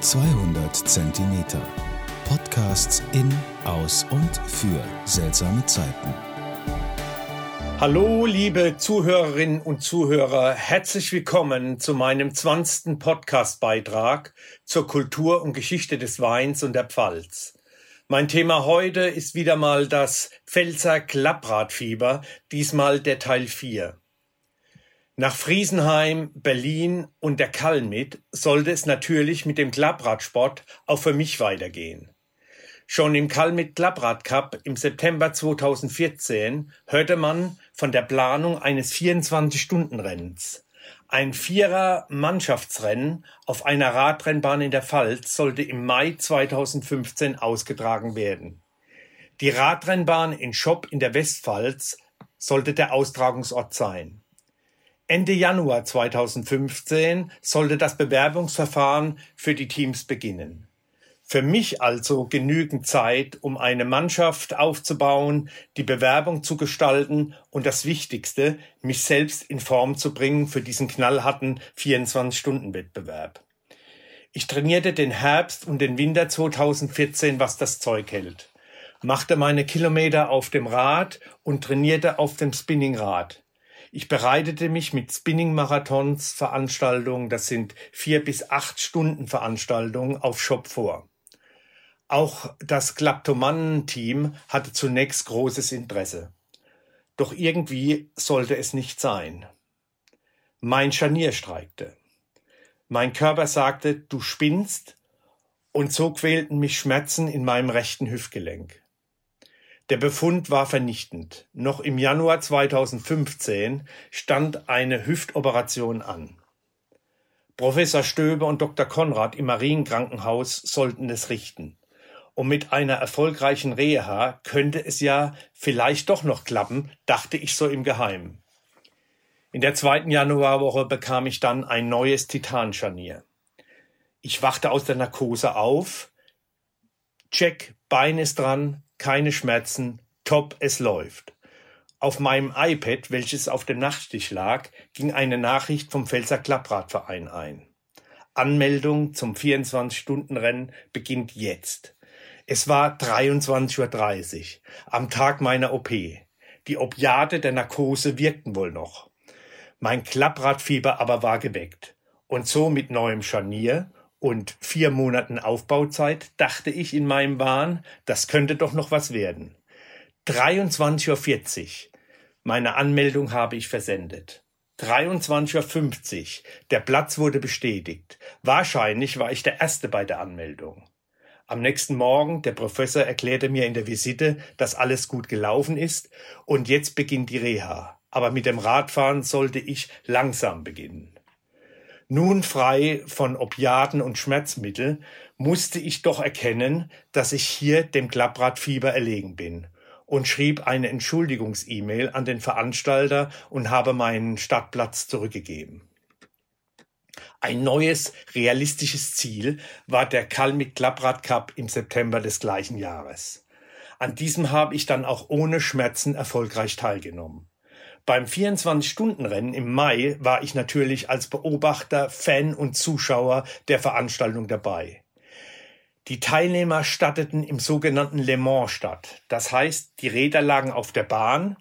200 Zentimeter. Podcasts in, aus und für seltsame Zeiten. Hallo, liebe Zuhörerinnen und Zuhörer, herzlich willkommen zu meinem 20. Podcast-Beitrag zur Kultur und Geschichte des Weins und der Pfalz. Mein Thema heute ist wieder mal das Pfälzer Klappradfieber, diesmal der Teil 4. Nach Friesenheim, Berlin und der Kalmit sollte es natürlich mit dem Klappradsport auch für mich weitergehen. Schon im Kalmit Klapprad Cup im September 2014 hörte man von der Planung eines 24-Stunden-Rennens. Ein Vierer Mannschaftsrennen auf einer Radrennbahn in der Pfalz sollte im Mai 2015 ausgetragen werden. Die Radrennbahn in Schopp in der Westpfalz sollte der Austragungsort sein. Ende Januar 2015 sollte das Bewerbungsverfahren für die Teams beginnen. Für mich also genügend Zeit, um eine Mannschaft aufzubauen, die Bewerbung zu gestalten und das Wichtigste, mich selbst in Form zu bringen für diesen knallharten 24-Stunden-Wettbewerb. Ich trainierte den Herbst und den Winter 2014, was das Zeug hält, machte meine Kilometer auf dem Rad und trainierte auf dem Spinningrad. Ich bereitete mich mit Spinning-Marathons, Veranstaltungen, das sind vier bis acht Stunden Veranstaltungen auf Shop vor. Auch das Kleptomanen-Team hatte zunächst großes Interesse. Doch irgendwie sollte es nicht sein. Mein Scharnier streikte. Mein Körper sagte, du spinnst, und so quälten mich Schmerzen in meinem rechten Hüftgelenk. Der Befund war vernichtend. Noch im Januar 2015 stand eine Hüftoperation an. Professor Stöber und Dr. Konrad im Marienkrankenhaus sollten es richten. Und mit einer erfolgreichen Reha könnte es ja vielleicht doch noch klappen, dachte ich so im Geheimen. In der zweiten Januarwoche bekam ich dann ein neues Titanscharnier. Ich wachte aus der Narkose auf. Check, Bein ist dran, keine Schmerzen, top, es läuft. Auf meinem iPad, welches auf dem Nachttisch lag, ging eine Nachricht vom Pfälzer Klappradverein ein. Anmeldung zum 24-Stunden-Rennen beginnt jetzt. Es war 23.30 Uhr, am Tag meiner OP. Die Opiate der Narkose wirkten wohl noch. Mein Klappradfieber aber war geweckt. Und so mit neuem Scharnier und vier Monaten Aufbauzeit dachte ich in meinem Wahn, das könnte doch noch was werden. 23.40 Uhr. Meine Anmeldung habe ich versendet. 23.50 Uhr. Der Platz wurde bestätigt. Wahrscheinlich war ich der Erste bei der Anmeldung. Am nächsten Morgen, der Professor erklärte mir in der Visite, dass alles gut gelaufen ist und jetzt beginnt die Reha. Aber mit dem Radfahren sollte ich langsam beginnen. Nun frei von Opiaten und Schmerzmittel, musste ich doch erkennen, dass ich hier dem Klappradfieber erlegen bin und schrieb eine Entschuldigungs-E-Mail an den Veranstalter und habe meinen Stadtplatz zurückgegeben. Ein neues, realistisches Ziel war der Kalmik Klapprad Cup im September des gleichen Jahres. An diesem habe ich dann auch ohne Schmerzen erfolgreich teilgenommen. Beim 24-Stunden-Rennen im Mai war ich natürlich als Beobachter, Fan und Zuschauer der Veranstaltung dabei. Die Teilnehmer statteten im sogenannten Le Mans statt. Das heißt, die Räder lagen auf der Bahn.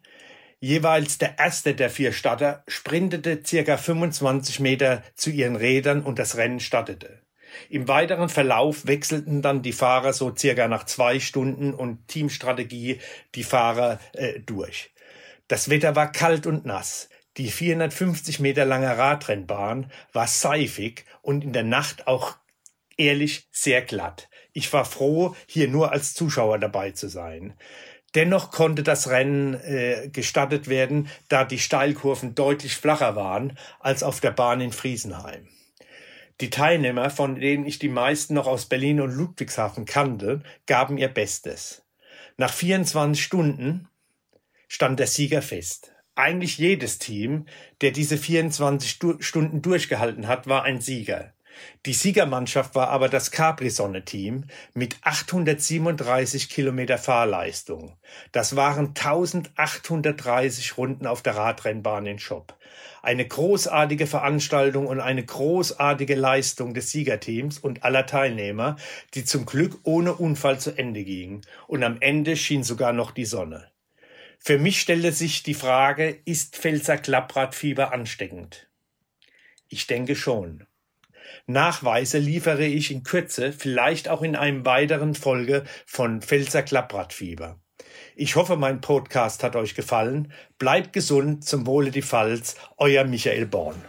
Jeweils der erste der vier Statter sprintete circa 25 Meter zu ihren Rädern und das Rennen startete. Im weiteren Verlauf wechselten dann die Fahrer so circa nach zwei Stunden und Teamstrategie die Fahrer äh, durch. Das Wetter war kalt und nass. Die 450 Meter lange Radrennbahn war seifig und in der Nacht auch ehrlich sehr glatt. Ich war froh, hier nur als Zuschauer dabei zu sein. Dennoch konnte das Rennen äh, gestartet werden, da die Steilkurven deutlich flacher waren als auf der Bahn in Friesenheim. Die Teilnehmer, von denen ich die meisten noch aus Berlin und Ludwigshafen kannte, gaben ihr Bestes. Nach 24 Stunden stand der Sieger fest. Eigentlich jedes Team, der diese 24 Stunden durchgehalten hat, war ein Sieger. Die Siegermannschaft war aber das Capri-Sonne-Team mit 837 Kilometer Fahrleistung. Das waren 1830 Runden auf der Radrennbahn in Schopp. Eine großartige Veranstaltung und eine großartige Leistung des Siegerteams und aller Teilnehmer, die zum Glück ohne Unfall zu Ende ging. Und am Ende schien sogar noch die Sonne. Für mich stellte sich die Frage, ist Pfälzer Klappradfieber ansteckend? Ich denke schon. Nachweise liefere ich in Kürze, vielleicht auch in einem weiteren Folge von Pfälzer Klappradfieber. Ich hoffe, mein Podcast hat euch gefallen. Bleibt gesund, zum Wohle die Pfalz, euer Michael Born.